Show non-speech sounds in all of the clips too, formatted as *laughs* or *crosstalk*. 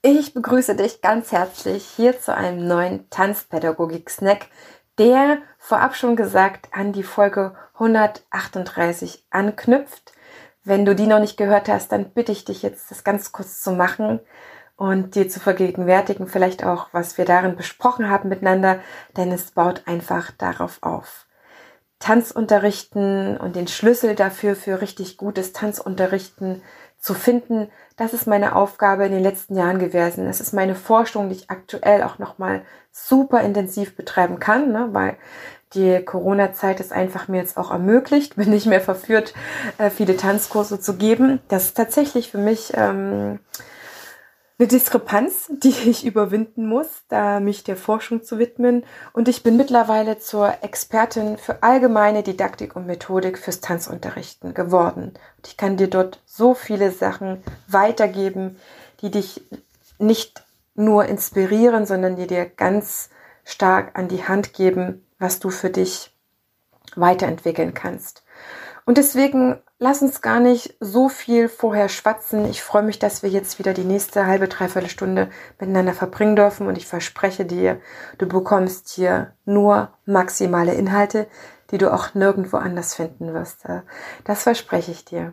Ich begrüße dich ganz herzlich hier zu einem neuen Tanzpädagogik-Snack, der vorab schon gesagt an die Folge 138 anknüpft. Wenn du die noch nicht gehört hast, dann bitte ich dich jetzt, das ganz kurz zu machen und dir zu vergegenwärtigen, vielleicht auch, was wir darin besprochen haben miteinander, denn es baut einfach darauf auf. Tanzunterrichten und den Schlüssel dafür für richtig gutes Tanzunterrichten zu finden, das ist meine Aufgabe in den letzten Jahren gewesen. Das ist meine Forschung, die ich aktuell auch nochmal super intensiv betreiben kann, ne, weil die Corona-Zeit es einfach mir jetzt auch ermöglicht, *laughs* bin nicht mehr verführt, äh, viele Tanzkurse zu geben. Das ist tatsächlich für mich ähm, eine Diskrepanz, die *laughs* ich überwinden muss, da mich der Forschung zu widmen. Und ich bin mittlerweile zur Expertin für allgemeine Didaktik und Methodik fürs Tanzunterrichten geworden. Und ich kann dir dort so viele Sachen weitergeben, die dich nicht nur inspirieren, sondern die dir ganz stark an die Hand geben, was du für dich weiterentwickeln kannst. Und deswegen lass uns gar nicht so viel vorher schwatzen. Ich freue mich, dass wir jetzt wieder die nächste halbe, dreiviertel Stunde miteinander verbringen dürfen und ich verspreche dir, du bekommst hier nur maximale Inhalte, die du auch nirgendwo anders finden wirst. Das verspreche ich dir.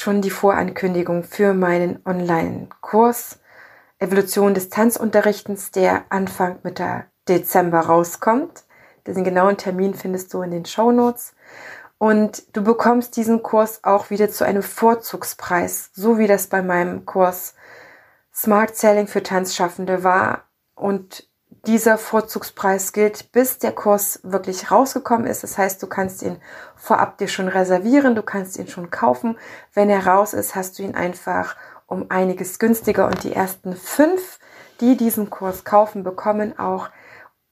schon die Vorankündigung für meinen Online-Kurs Evolution des Tanzunterrichtens, der Anfang Mitte Dezember rauskommt. Den genauen Termin findest du in den Show Notes. Und du bekommst diesen Kurs auch wieder zu einem Vorzugspreis, so wie das bei meinem Kurs Smart Selling für Tanzschaffende war. Und dieser Vorzugspreis gilt, bis der Kurs wirklich rausgekommen ist. Das heißt, du kannst ihn vorab dir schon reservieren, du kannst ihn schon kaufen. Wenn er raus ist, hast du ihn einfach um einiges günstiger und die ersten fünf, die diesen Kurs kaufen, bekommen auch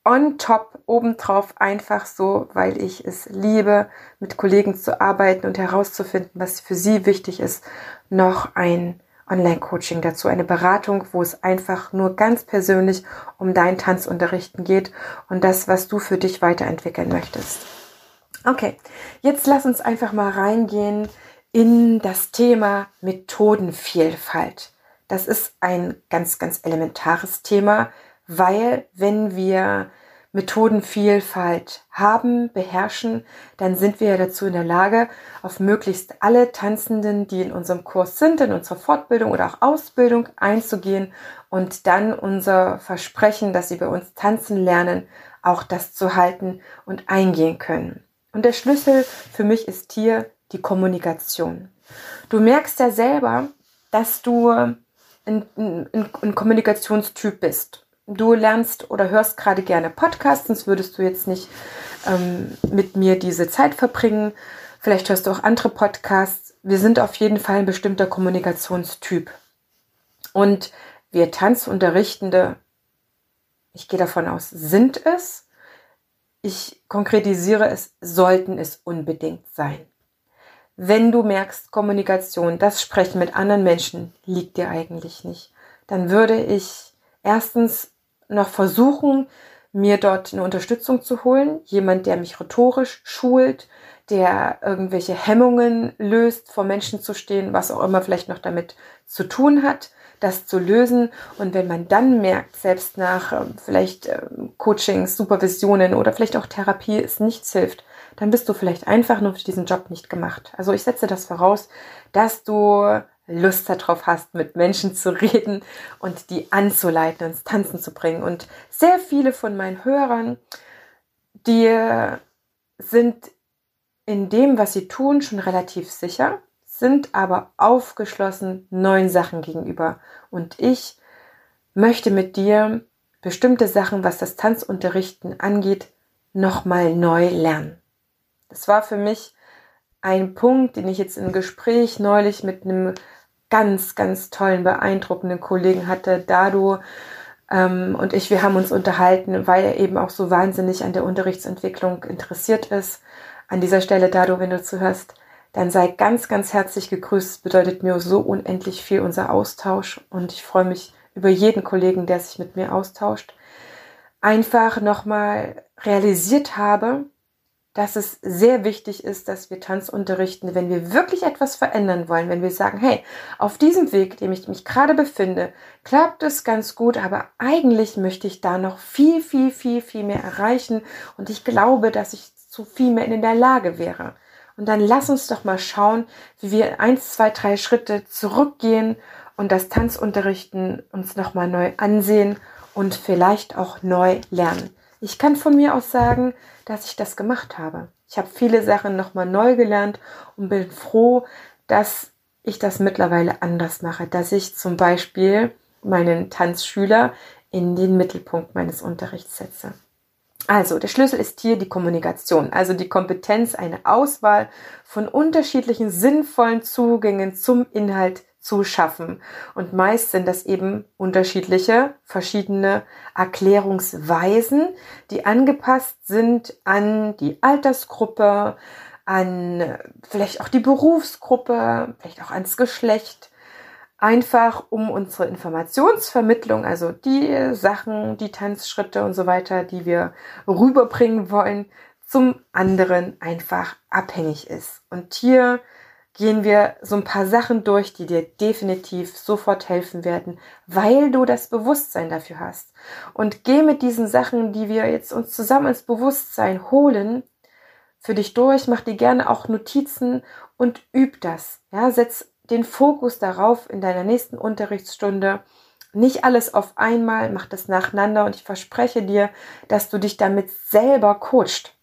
on top obendrauf einfach so, weil ich es liebe, mit Kollegen zu arbeiten und herauszufinden, was für sie wichtig ist, noch ein Online-Coaching dazu, eine Beratung, wo es einfach nur ganz persönlich um dein Tanzunterrichten geht und das, was du für dich weiterentwickeln möchtest. Okay, jetzt lass uns einfach mal reingehen in das Thema Methodenvielfalt. Das ist ein ganz, ganz elementares Thema, weil wenn wir Methodenvielfalt haben, beherrschen, dann sind wir ja dazu in der Lage, auf möglichst alle Tanzenden, die in unserem Kurs sind, in unserer Fortbildung oder auch Ausbildung einzugehen und dann unser Versprechen, dass sie bei uns tanzen lernen, auch das zu halten und eingehen können. Und der Schlüssel für mich ist hier die Kommunikation. Du merkst ja selber, dass du ein, ein, ein Kommunikationstyp bist du lernst oder hörst gerade gerne Podcasts, sonst würdest du jetzt nicht ähm, mit mir diese Zeit verbringen. Vielleicht hörst du auch andere Podcasts. Wir sind auf jeden Fall ein bestimmter Kommunikationstyp. Und wir Tanzunterrichtende, ich gehe davon aus, sind es. Ich konkretisiere es, sollten es unbedingt sein. Wenn du merkst, Kommunikation, das Sprechen mit anderen Menschen liegt dir eigentlich nicht, dann würde ich erstens noch versuchen, mir dort eine Unterstützung zu holen. Jemand, der mich rhetorisch schult, der irgendwelche Hemmungen löst, vor Menschen zu stehen, was auch immer vielleicht noch damit zu tun hat, das zu lösen. Und wenn man dann merkt, selbst nach ähm, vielleicht ähm, Coachings, Supervisionen oder vielleicht auch Therapie es nichts hilft, dann bist du vielleicht einfach nur für diesen Job nicht gemacht. Also ich setze das voraus, dass du Lust darauf hast, mit Menschen zu reden und die anzuleiten, ins Tanzen zu bringen. Und sehr viele von meinen Hörern, die sind in dem, was sie tun, schon relativ sicher, sind aber aufgeschlossen neuen Sachen gegenüber. Und ich möchte mit dir bestimmte Sachen, was das Tanzunterrichten angeht, nochmal neu lernen. Das war für mich ein Punkt, den ich jetzt im Gespräch neulich mit einem ganz, ganz tollen, beeindruckenden Kollegen hatte, Dado ähm, und ich, wir haben uns unterhalten, weil er eben auch so wahnsinnig an der Unterrichtsentwicklung interessiert ist. An dieser Stelle, Dado, wenn du zuhörst, dann sei ganz, ganz herzlich gegrüßt. Bedeutet mir so unendlich viel unser Austausch und ich freue mich über jeden Kollegen, der sich mit mir austauscht. Einfach nochmal realisiert habe, dass es sehr wichtig ist, dass wir Tanz unterrichten, wenn wir wirklich etwas verändern wollen, wenn wir sagen, hey, auf diesem Weg, dem ich mich gerade befinde, klappt es ganz gut, aber eigentlich möchte ich da noch viel, viel, viel, viel mehr erreichen und ich glaube, dass ich zu viel mehr in der Lage wäre. Und dann lass uns doch mal schauen, wie wir eins, zwei, drei Schritte zurückgehen und das Tanzunterrichten uns nochmal neu ansehen und vielleicht auch neu lernen. Ich kann von mir aus sagen, dass ich das gemacht habe. Ich habe viele Sachen nochmal neu gelernt und bin froh, dass ich das mittlerweile anders mache, dass ich zum Beispiel meinen Tanzschüler in den Mittelpunkt meines Unterrichts setze. Also, der Schlüssel ist hier die Kommunikation, also die Kompetenz, eine Auswahl von unterschiedlichen sinnvollen Zugängen zum Inhalt zu schaffen. Und meist sind das eben unterschiedliche, verschiedene Erklärungsweisen, die angepasst sind an die Altersgruppe, an vielleicht auch die Berufsgruppe, vielleicht auch ans Geschlecht. Einfach um unsere Informationsvermittlung, also die Sachen, die Tanzschritte und so weiter, die wir rüberbringen wollen, zum anderen einfach abhängig ist. Und hier gehen wir so ein paar Sachen durch, die dir definitiv sofort helfen werden, weil du das Bewusstsein dafür hast. Und geh mit diesen Sachen, die wir jetzt uns zusammen ins Bewusstsein holen, für dich durch, mach dir gerne auch Notizen und üb das. Ja, setz den Fokus darauf in deiner nächsten Unterrichtsstunde. Nicht alles auf einmal, mach das nacheinander und ich verspreche dir, dass du dich damit selber coacht.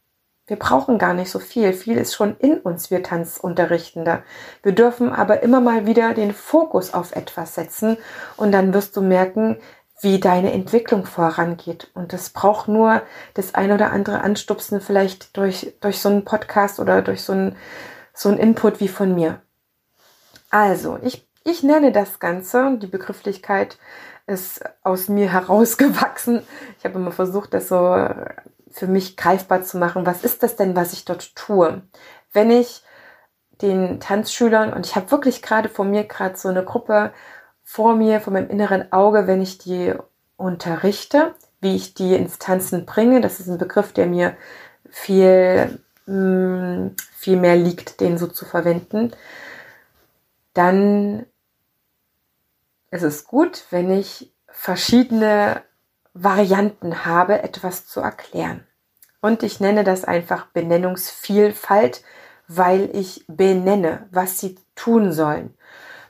Wir brauchen gar nicht so viel. Viel ist schon in uns, wir Tanzunterrichtende. Wir dürfen aber immer mal wieder den Fokus auf etwas setzen und dann wirst du merken, wie deine Entwicklung vorangeht. Und das braucht nur das ein oder andere Anstupsen vielleicht durch, durch so einen Podcast oder durch so einen, so einen Input wie von mir. Also, ich, ich nenne das Ganze, die Begrifflichkeit ist aus mir *laughs* herausgewachsen. Ich habe immer versucht, das so für mich greifbar zu machen, was ist das denn, was ich dort tue? Wenn ich den Tanzschülern, und ich habe wirklich gerade vor mir gerade so eine Gruppe vor mir, vor meinem inneren Auge, wenn ich die unterrichte, wie ich die ins Tanzen bringe, das ist ein Begriff, der mir viel, mm, viel mehr liegt, den so zu verwenden, dann ist es gut, wenn ich verschiedene Varianten habe, etwas zu erklären. Und ich nenne das einfach Benennungsvielfalt, weil ich benenne, was sie tun sollen.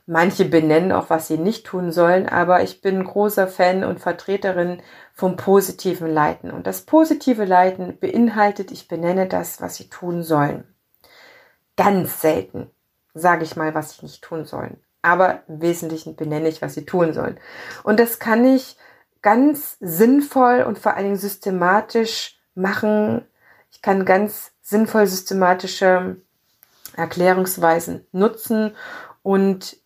Manche benennen auch, was sie nicht tun sollen, aber ich bin großer Fan und Vertreterin vom positiven Leiten. Und das positive Leiten beinhaltet, ich benenne das, was sie tun sollen. Ganz selten sage ich mal, was sie nicht tun sollen. Aber im Wesentlichen benenne ich, was sie tun sollen. Und das kann ich ganz sinnvoll und vor allen Dingen systematisch machen. Ich kann ganz sinnvoll systematische Erklärungsweisen nutzen und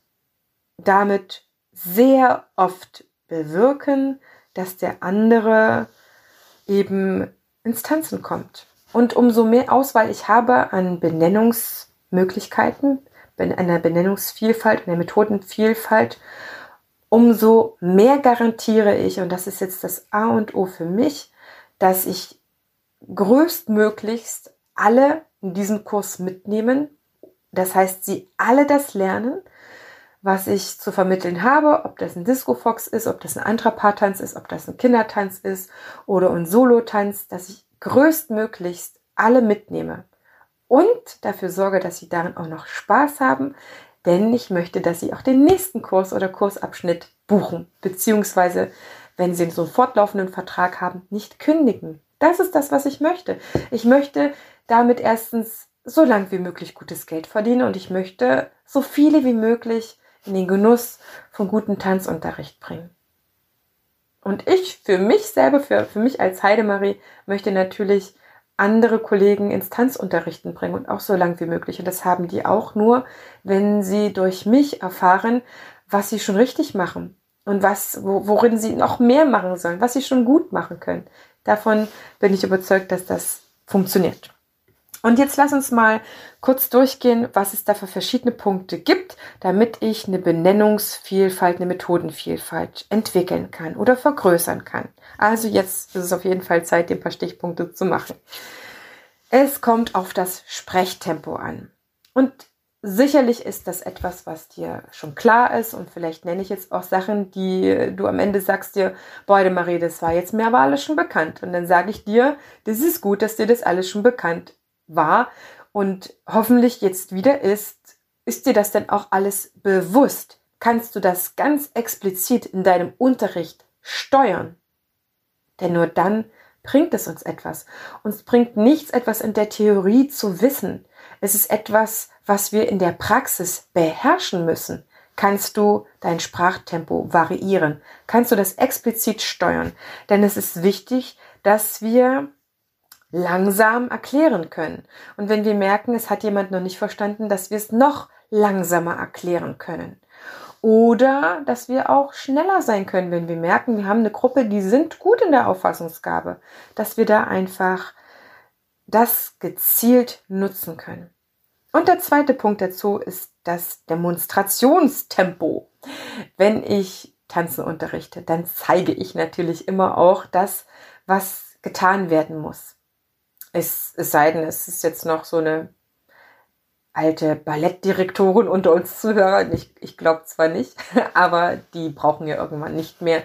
damit sehr oft bewirken, dass der andere eben ins Tanzen kommt. Und umso mehr Auswahl ich habe an Benennungsmöglichkeiten, einer Benennungsvielfalt, einer Methodenvielfalt, umso mehr garantiere ich, und das ist jetzt das A und O für mich, dass ich größtmöglichst alle in diesem Kurs mitnehmen. Das heißt, sie alle das lernen, was ich zu vermitteln habe, ob das ein Disco Fox ist, ob das ein anderer Paartanz ist, ob das ein Kindertanz ist oder ein Solotanz, dass ich größtmöglichst alle mitnehme und dafür sorge, dass sie darin auch noch Spaß haben, denn ich möchte, dass Sie auch den nächsten Kurs oder Kursabschnitt buchen, beziehungsweise, wenn Sie so einen fortlaufenden Vertrag haben, nicht kündigen. Das ist das, was ich möchte. Ich möchte damit erstens so lang wie möglich gutes Geld verdienen und ich möchte so viele wie möglich in den Genuss von gutem Tanzunterricht bringen. Und ich für mich selber, für, für mich als Heidemarie, möchte natürlich andere Kollegen ins Tanzunterrichten bringen und auch so lang wie möglich. Und das haben die auch nur, wenn sie durch mich erfahren, was sie schon richtig machen und was, worin sie noch mehr machen sollen, was sie schon gut machen können. Davon bin ich überzeugt, dass das funktioniert. Und jetzt lass uns mal kurz durchgehen, was es da für verschiedene Punkte gibt, damit ich eine Benennungsvielfalt, eine Methodenvielfalt entwickeln kann oder vergrößern kann. Also jetzt ist es auf jeden Fall Zeit, ein paar Stichpunkte zu machen. Es kommt auf das Sprechtempo an. Und sicherlich ist das etwas, was dir schon klar ist und vielleicht nenne ich jetzt auch Sachen, die du am Ende sagst dir, boah, Marie, das war jetzt mir aber alles schon bekannt. Und dann sage ich dir, das ist gut, dass dir das alles schon bekannt war und hoffentlich jetzt wieder ist, ist dir das denn auch alles bewusst? Kannst du das ganz explizit in deinem Unterricht steuern? Denn nur dann bringt es uns etwas. Uns bringt nichts etwas in der Theorie zu wissen. Es ist etwas, was wir in der Praxis beherrschen müssen. Kannst du dein Sprachtempo variieren? Kannst du das explizit steuern? Denn es ist wichtig, dass wir langsam erklären können. Und wenn wir merken, es hat jemand noch nicht verstanden, dass wir es noch langsamer erklären können. Oder dass wir auch schneller sein können, wenn wir merken, wir haben eine Gruppe, die sind gut in der Auffassungsgabe, dass wir da einfach das gezielt nutzen können. Und der zweite Punkt dazu ist das Demonstrationstempo. Wenn ich Tanzen unterrichte, dann zeige ich natürlich immer auch das, was getan werden muss. Es, es sei denn, es ist jetzt noch so eine alte Ballettdirektorin unter uns Zuhörern. Ich, ich glaube zwar nicht, *laughs* aber die brauchen ja irgendwann nicht mehr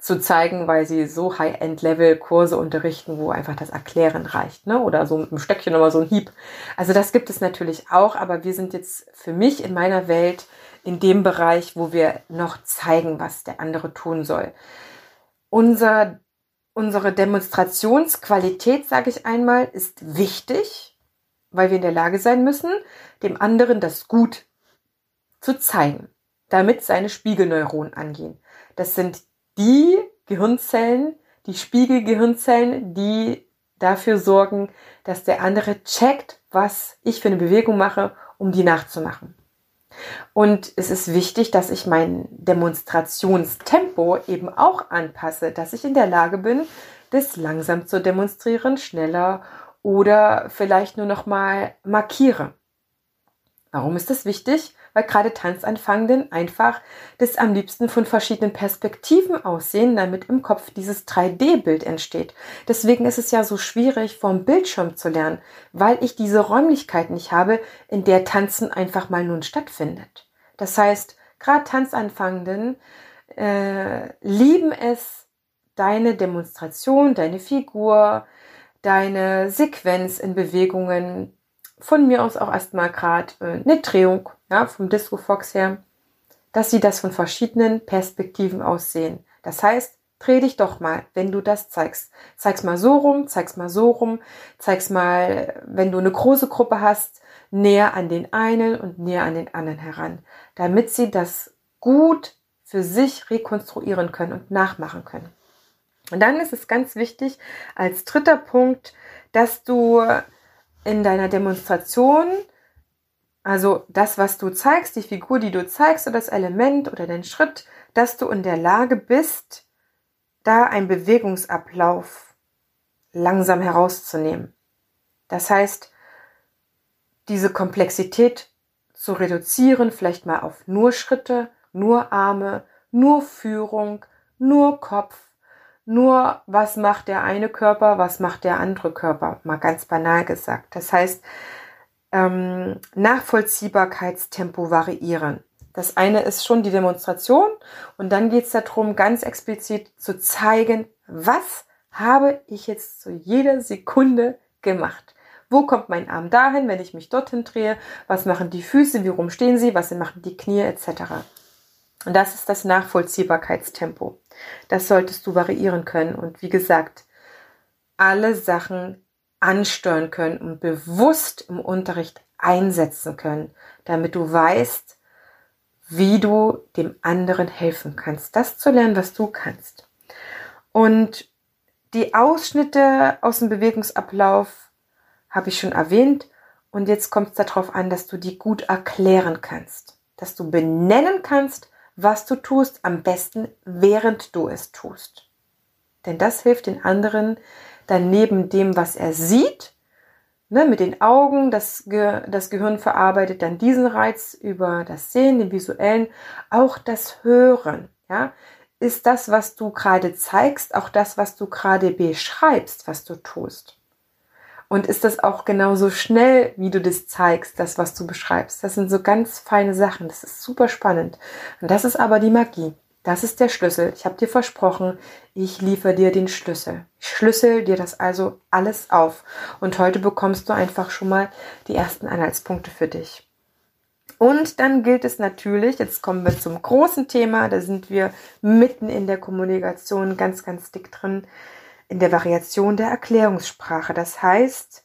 zu zeigen, weil sie so High-End-Level-Kurse unterrichten, wo einfach das Erklären reicht, ne? Oder so mit einem Stöckchen nochmal so ein Hieb. Also das gibt es natürlich auch, aber wir sind jetzt für mich in meiner Welt in dem Bereich, wo wir noch zeigen, was der andere tun soll. Unser Unsere Demonstrationsqualität, sage ich einmal, ist wichtig, weil wir in der Lage sein müssen, dem anderen das gut zu zeigen, damit seine Spiegelneuronen angehen. Das sind die Gehirnzellen, die Spiegelgehirnzellen, die dafür sorgen, dass der andere checkt, was ich für eine Bewegung mache, um die nachzumachen. Und es ist wichtig, dass ich mein Demonstrationstempo eben auch anpasse, dass ich in der Lage bin, das langsam zu demonstrieren, schneller oder vielleicht nur noch mal markiere. Warum ist das wichtig? Weil gerade Tanzanfangenden einfach das am liebsten von verschiedenen Perspektiven aussehen, damit im Kopf dieses 3D-Bild entsteht. Deswegen ist es ja so schwierig, vom Bildschirm zu lernen, weil ich diese Räumlichkeit nicht habe, in der Tanzen einfach mal nun stattfindet. Das heißt, gerade Tanzanfangenden äh, lieben es, deine Demonstration, deine Figur, deine Sequenz in Bewegungen von mir aus auch erstmal gerade äh, eine Drehung, ja, vom Disco Fox her, dass sie das von verschiedenen Perspektiven aussehen. Das heißt, dreh dich doch mal, wenn du das zeigst. Zeig's mal so rum, zeig's mal so rum, zeig's mal, wenn du eine große Gruppe hast, näher an den einen und näher an den anderen heran, damit sie das gut für sich rekonstruieren können und nachmachen können. Und dann ist es ganz wichtig als dritter Punkt, dass du in deiner Demonstration, also das, was du zeigst, die Figur, die du zeigst oder das Element oder den Schritt, dass du in der Lage bist, da einen Bewegungsablauf langsam herauszunehmen. Das heißt, diese Komplexität zu reduzieren, vielleicht mal auf nur Schritte, nur Arme, nur Führung, nur Kopf, nur, was macht der eine Körper, was macht der andere Körper, mal ganz banal gesagt. Das heißt, ähm, Nachvollziehbarkeitstempo variieren. Das eine ist schon die Demonstration und dann geht es darum, ganz explizit zu zeigen, was habe ich jetzt zu jeder Sekunde gemacht. Wo kommt mein Arm dahin, wenn ich mich dorthin drehe? Was machen die Füße? Wie rum stehen sie? Was machen die Knie etc. Und das ist das Nachvollziehbarkeitstempo. Das solltest du variieren können und wie gesagt, alle Sachen ansteuern können und bewusst im Unterricht einsetzen können, damit du weißt, wie du dem anderen helfen kannst, das zu lernen, was du kannst. Und die Ausschnitte aus dem Bewegungsablauf habe ich schon erwähnt. Und jetzt kommt es darauf an, dass du die gut erklären kannst, dass du benennen kannst, was du tust, am besten während du es tust. Denn das hilft den anderen dann neben dem, was er sieht, ne, mit den Augen, das, Ge das Gehirn verarbeitet dann diesen Reiz über das Sehen, den visuellen, auch das Hören. Ja, ist das, was du gerade zeigst, auch das, was du gerade beschreibst, was du tust. Und ist das auch genauso schnell, wie du das zeigst, das, was du beschreibst? Das sind so ganz feine Sachen. Das ist super spannend. Und das ist aber die Magie. Das ist der Schlüssel. Ich habe dir versprochen, ich liefere dir den Schlüssel. Ich schlüssel dir das also alles auf. Und heute bekommst du einfach schon mal die ersten Anhaltspunkte für dich. Und dann gilt es natürlich, jetzt kommen wir zum großen Thema, da sind wir mitten in der Kommunikation ganz, ganz dick drin, in der Variation der Erklärungssprache. Das heißt,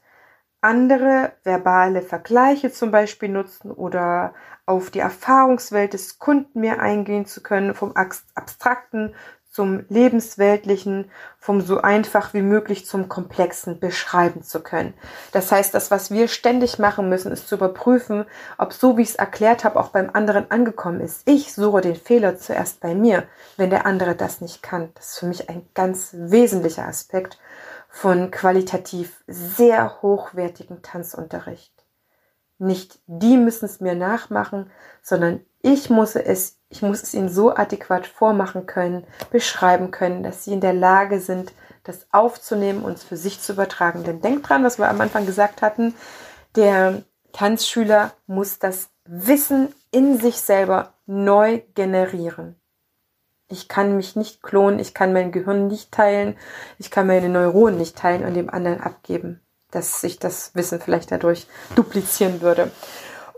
andere verbale Vergleiche zum Beispiel nutzen oder auf die Erfahrungswelt des Kunden mehr eingehen zu können, vom Abstrakten zum Lebensweltlichen, vom so einfach wie möglich zum Komplexen beschreiben zu können. Das heißt, das, was wir ständig machen müssen, ist zu überprüfen, ob so, wie ich es erklärt habe, auch beim anderen angekommen ist. Ich suche den Fehler zuerst bei mir, wenn der andere das nicht kann. Das ist für mich ein ganz wesentlicher Aspekt von qualitativ sehr hochwertigem Tanzunterricht. Nicht die müssen es mir nachmachen, sondern ich muss es, ich muss es ihnen so adäquat vormachen können, beschreiben können, dass sie in der Lage sind, das aufzunehmen und es für sich zu übertragen. Denn denkt dran, was wir am Anfang gesagt hatten, der Tanzschüler muss das Wissen in sich selber neu generieren. Ich kann mich nicht klonen, ich kann mein Gehirn nicht teilen, ich kann meine Neuronen nicht teilen und dem anderen abgeben, dass sich das Wissen vielleicht dadurch duplizieren würde.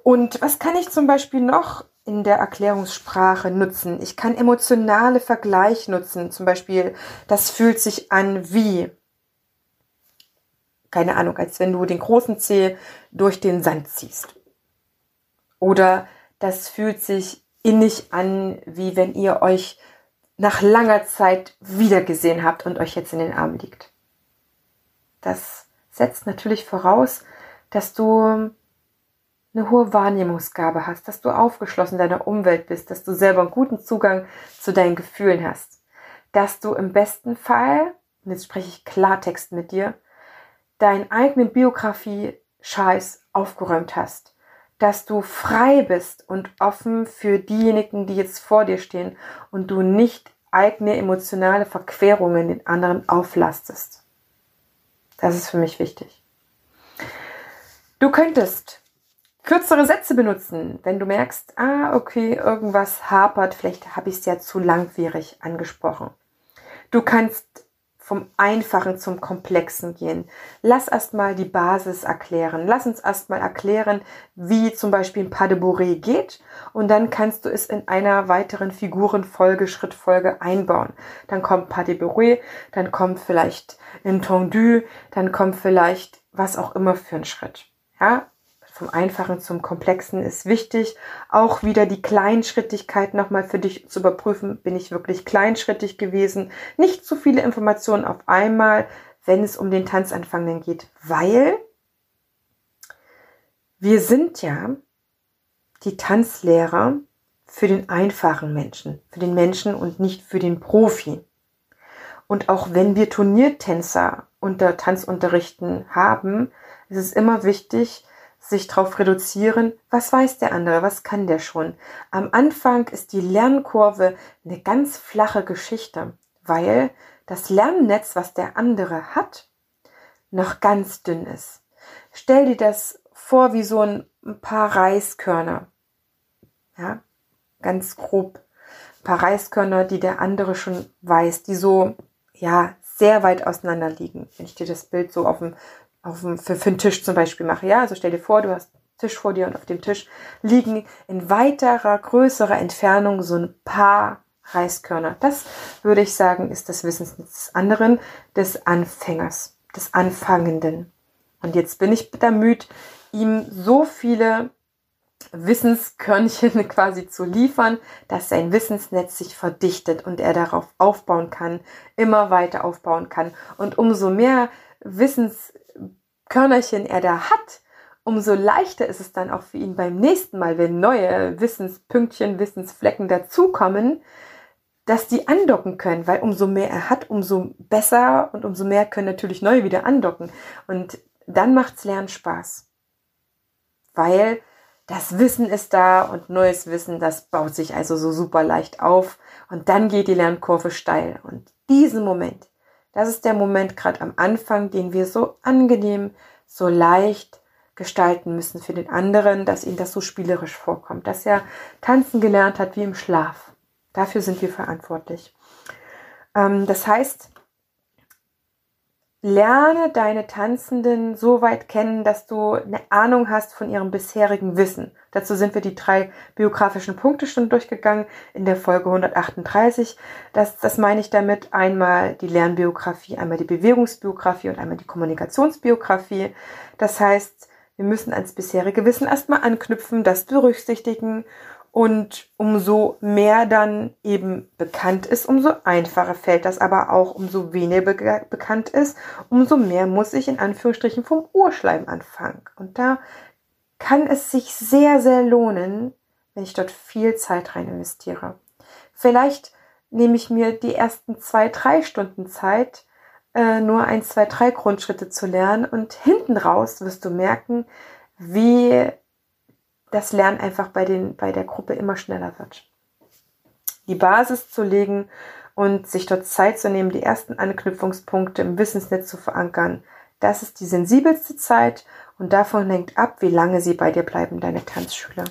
Und was kann ich zum Beispiel noch in der Erklärungssprache nutzen? Ich kann emotionale Vergleich nutzen. Zum Beispiel, das fühlt sich an wie, keine Ahnung, als wenn du den großen Zeh durch den Sand ziehst. Oder das fühlt sich innig an, wie wenn ihr euch nach langer Zeit wiedergesehen habt und euch jetzt in den Arm liegt. Das setzt natürlich voraus, dass du eine hohe Wahrnehmungsgabe hast, dass du aufgeschlossen deiner Umwelt bist, dass du selber einen guten Zugang zu deinen Gefühlen hast, dass du im besten Fall, und jetzt spreche ich Klartext mit dir, deinen eigenen Biografie-Scheiß aufgeräumt hast dass du frei bist und offen für diejenigen, die jetzt vor dir stehen und du nicht eigene emotionale Verquerungen den anderen auflastest. Das ist für mich wichtig. Du könntest kürzere Sätze benutzen, wenn du merkst, ah, okay, irgendwas hapert, vielleicht habe ich es ja zu langwierig angesprochen. Du kannst vom Einfachen zum Komplexen gehen. Lass erstmal die Basis erklären. Lass uns erstmal erklären, wie zum Beispiel ein Pas de Bourrée geht und dann kannst du es in einer weiteren Figurenfolge, Schrittfolge einbauen. Dann kommt Pas de Bourrée, dann kommt vielleicht ein Tendu, dann kommt vielleicht was auch immer für ein Schritt. Ja, vom Einfachen zum Komplexen ist wichtig. Auch wieder die Kleinschrittigkeit nochmal für dich zu überprüfen. Bin ich wirklich kleinschrittig gewesen? Nicht zu viele Informationen auf einmal, wenn es um den Tanzanfangenden geht, weil wir sind ja die Tanzlehrer für den einfachen Menschen, für den Menschen und nicht für den Profi. Und auch wenn wir Turniertänzer unter Tanzunterrichten haben, ist es immer wichtig, sich darauf reduzieren, was weiß der andere, was kann der schon. Am Anfang ist die Lernkurve eine ganz flache Geschichte, weil das Lernnetz, was der andere hat, noch ganz dünn ist. Stell dir das vor wie so ein paar Reiskörner. Ja, ganz grob. Ein paar Reiskörner, die der andere schon weiß, die so, ja, sehr weit auseinander liegen. Wenn ich dir das Bild so auf dem auf dem, für, für einen Tisch zum Beispiel mache. Ja, also stell dir vor, du hast einen Tisch vor dir und auf dem Tisch liegen in weiterer, größerer Entfernung so ein paar Reiskörner. Das würde ich sagen, ist das Wissensnetz des anderen, des Anfängers, des Anfangenden. Und jetzt bin ich bemüht, ihm so viele Wissenskörnchen *laughs* quasi zu liefern, dass sein Wissensnetz sich verdichtet und er darauf aufbauen kann, immer weiter aufbauen kann. Und umso mehr Wissens Körnerchen er da hat, umso leichter ist es dann auch für ihn beim nächsten Mal, wenn neue Wissenspünktchen, Wissensflecken dazukommen, dass die andocken können, weil umso mehr er hat, umso besser und umso mehr können natürlich neue wieder andocken. Und dann macht's Lernen Spaß. Weil das Wissen ist da und neues Wissen, das baut sich also so super leicht auf und dann geht die Lernkurve steil. Und diesen Moment, das ist der Moment gerade am Anfang, den wir so angenehm, so leicht gestalten müssen für den anderen, dass ihm das so spielerisch vorkommt, dass er tanzen gelernt hat wie im Schlaf. Dafür sind wir verantwortlich. Ähm, das heißt, lerne deine Tanzenden so weit kennen, dass du eine Ahnung hast von ihrem bisherigen Wissen. Dazu sind wir die drei biografischen Punkte schon durchgegangen in der Folge 138. Das, das meine ich damit einmal die Lernbiografie, einmal die Bewegungsbiografie und einmal die Kommunikationsbiografie. Das heißt, wir müssen ans bisherige Wissen erstmal anknüpfen, das berücksichtigen und umso mehr dann eben bekannt ist, umso einfacher fällt das aber auch, umso weniger be bekannt ist, umso mehr muss ich in Anführungsstrichen vom Urschleim anfangen. Und da kann es sich sehr, sehr lohnen, wenn ich dort viel Zeit rein investiere. Vielleicht nehme ich mir die ersten zwei, drei Stunden Zeit, äh, nur ein, zwei, drei Grundschritte zu lernen und hinten raus wirst du merken, wie das Lernen einfach bei, den, bei der Gruppe immer schneller wird. Die Basis zu legen und sich dort Zeit zu nehmen, die ersten Anknüpfungspunkte im Wissensnetz zu verankern, das ist die sensibelste Zeit und davon hängt ab, wie lange sie bei dir bleiben, deine Tanzschüler.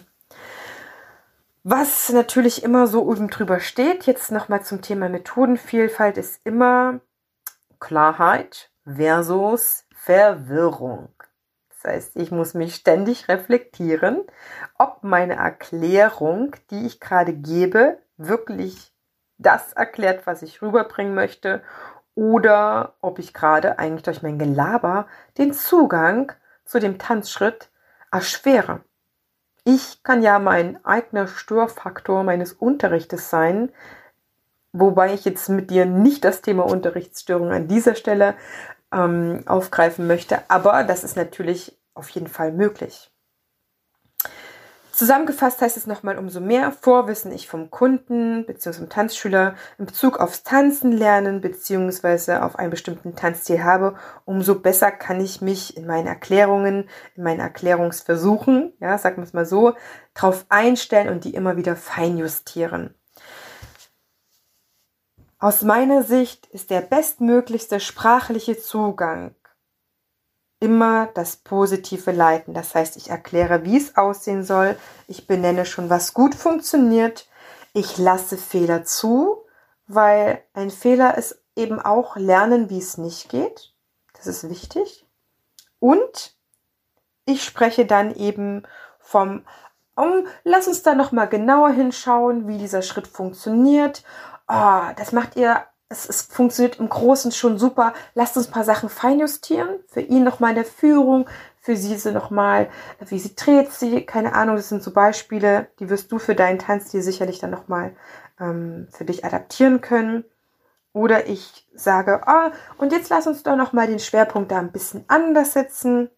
Was natürlich immer so oben drüber steht, jetzt nochmal zum Thema Methodenvielfalt, ist immer Klarheit versus Verwirrung. Das heißt, ich muss mich ständig reflektieren, ob meine Erklärung, die ich gerade gebe, wirklich das erklärt, was ich rüberbringen möchte, oder ob ich gerade eigentlich durch mein Gelaber den Zugang zu dem Tanzschritt erschwere. Ich kann ja mein eigener Störfaktor meines Unterrichtes sein, wobei ich jetzt mit dir nicht das Thema Unterrichtsstörung an dieser Stelle ähm, aufgreifen möchte. Aber das ist natürlich auf jeden Fall möglich. Zusammengefasst heißt es nochmal umso mehr Vorwissen ich vom Kunden bzw. vom Tanzschüler in Bezug aufs Tanzen lernen bzw. auf einen bestimmten Tanzstil habe, umso besser kann ich mich in meinen Erklärungen, in meinen Erklärungsversuchen, ja, sagen wir es mal so, drauf einstellen und die immer wieder feinjustieren. Aus meiner Sicht ist der bestmöglichste sprachliche Zugang immer das positive Leiten. Das heißt, ich erkläre, wie es aussehen soll. Ich benenne schon, was gut funktioniert. Ich lasse Fehler zu, weil ein Fehler ist eben auch lernen, wie es nicht geht. Das ist wichtig. Und ich spreche dann eben vom, oh, lass uns da nochmal genauer hinschauen, wie dieser Schritt funktioniert oh, das macht ihr, es, es funktioniert im Großen schon super. Lasst uns ein paar Sachen feinjustieren. Für ihn nochmal in der Führung, für sie sie nochmal, wie sie dreht sie, keine Ahnung, das sind so Beispiele, die wirst du für deinen Tanzstil sicherlich dann nochmal ähm, für dich adaptieren können. Oder ich sage, oh, und jetzt lass uns doch nochmal den Schwerpunkt da ein bisschen anders setzen,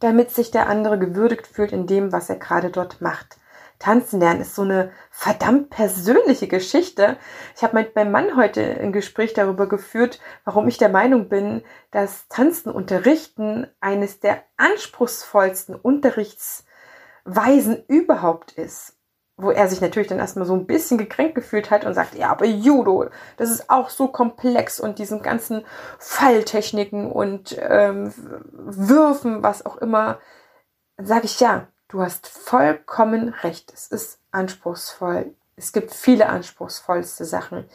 damit sich der andere gewürdigt fühlt in dem, was er gerade dort macht. Tanzen lernen ist so eine verdammt persönliche Geschichte. Ich habe mit meinem Mann heute ein Gespräch darüber geführt, warum ich der Meinung bin, dass Tanzen unterrichten eines der anspruchsvollsten Unterrichtsweisen überhaupt ist. Wo er sich natürlich dann erstmal so ein bisschen gekränkt gefühlt hat und sagt, ja, aber Judo, das ist auch so komplex und diesen ganzen Falltechniken und ähm, Würfen, was auch immer, sage ich ja, Du hast vollkommen recht. Es ist anspruchsvoll. Es gibt viele anspruchsvollste Sachen.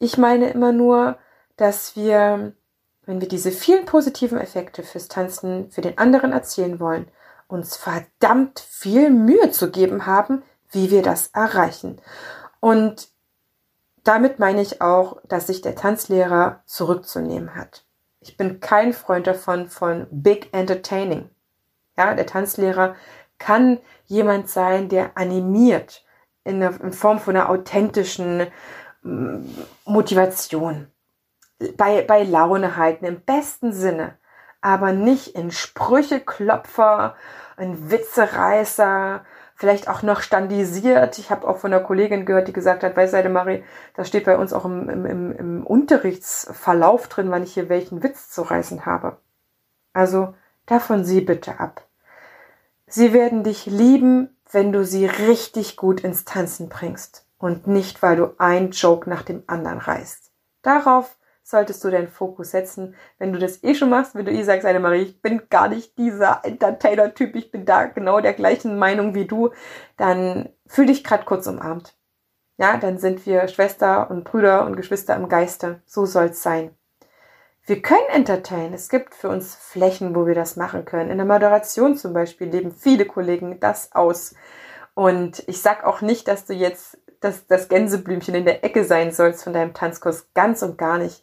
Ich meine immer nur, dass wir, wenn wir diese vielen positiven Effekte fürs Tanzen für den anderen erzählen wollen, uns verdammt viel Mühe zu geben haben, wie wir das erreichen. Und damit meine ich auch, dass sich der Tanzlehrer zurückzunehmen hat. Ich bin kein Freund davon von Big Entertaining. Ja, der Tanzlehrer kann jemand sein, der animiert in, der, in Form von einer authentischen mm, Motivation, bei, bei Laune halten, im besten Sinne. aber nicht in Sprücheklopfer, in Witzereißer, vielleicht auch noch standisiert. Ich habe auch von einer Kollegin gehört, die gesagt hat, weißt du, Marie, das steht bei uns auch im, im, im Unterrichtsverlauf drin, wann ich hier welchen Witz zu reißen habe. Also davon sieh bitte ab. Sie werden dich lieben, wenn du sie richtig gut ins Tanzen bringst und nicht, weil du ein Joke nach dem anderen reißt. Darauf solltest du deinen Fokus setzen. Wenn du das eh schon machst, wenn du eh sagst, eine Marie, ich bin gar nicht dieser Entertainer-Typ, ich bin da genau der gleichen Meinung wie du, dann fühl dich gerade kurz umarmt. Ja, dann sind wir Schwester und Brüder und Geschwister im Geiste. So soll's sein. Wir können entertainen. Es gibt für uns Flächen, wo wir das machen können. In der Moderation zum Beispiel leben viele Kollegen das aus. Und ich sag auch nicht, dass du jetzt das, das Gänseblümchen in der Ecke sein sollst von deinem Tanzkurs. Ganz und gar nicht.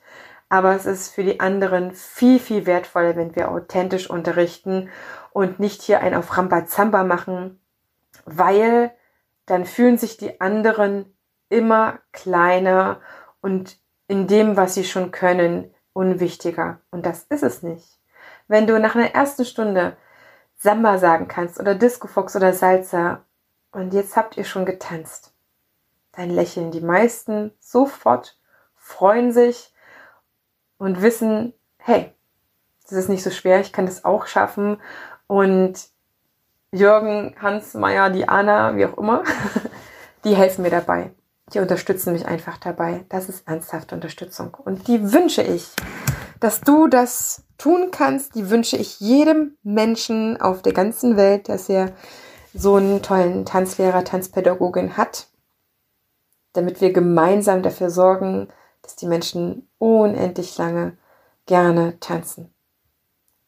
Aber es ist für die anderen viel, viel wertvoller, wenn wir authentisch unterrichten und nicht hier ein auf Rambazamba machen, weil dann fühlen sich die anderen immer kleiner und in dem, was sie schon können, unwichtiger. Und das ist es nicht. Wenn du nach einer ersten Stunde Samba sagen kannst oder Disco Fox oder Salsa und jetzt habt ihr schon getanzt, dann lächeln die meisten sofort, freuen sich und wissen, hey, das ist nicht so schwer, ich kann das auch schaffen. Und Jürgen, Hans, Meier, Diana, wie auch immer, *laughs* die helfen mir dabei die unterstützen mich einfach dabei. Das ist ernsthafte Unterstützung. Und die wünsche ich, dass du das tun kannst. Die wünsche ich jedem Menschen auf der ganzen Welt, dass er so einen tollen Tanzlehrer, Tanzpädagogin hat, damit wir gemeinsam dafür sorgen, dass die Menschen unendlich lange gerne tanzen.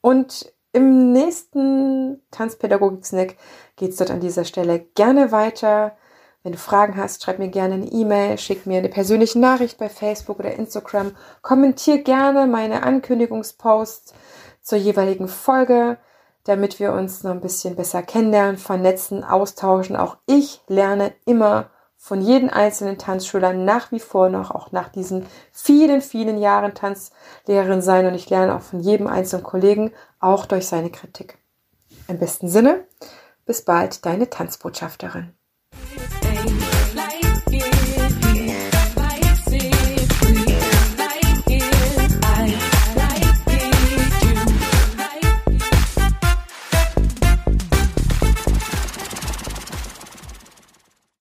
Und im nächsten Tanzpädagogik-Snack geht es dort an dieser Stelle gerne weiter wenn du Fragen hast, schreib mir gerne eine E-Mail, schick mir eine persönliche Nachricht bei Facebook oder Instagram, kommentier gerne meine Ankündigungsposts zur jeweiligen Folge, damit wir uns noch ein bisschen besser kennenlernen, vernetzen, austauschen. Auch ich lerne immer von jedem einzelnen Tanzschüler nach wie vor noch, auch nach diesen vielen, vielen Jahren Tanzlehrerin sein und ich lerne auch von jedem einzelnen Kollegen, auch durch seine Kritik. Im besten Sinne, bis bald, deine Tanzbotschafterin.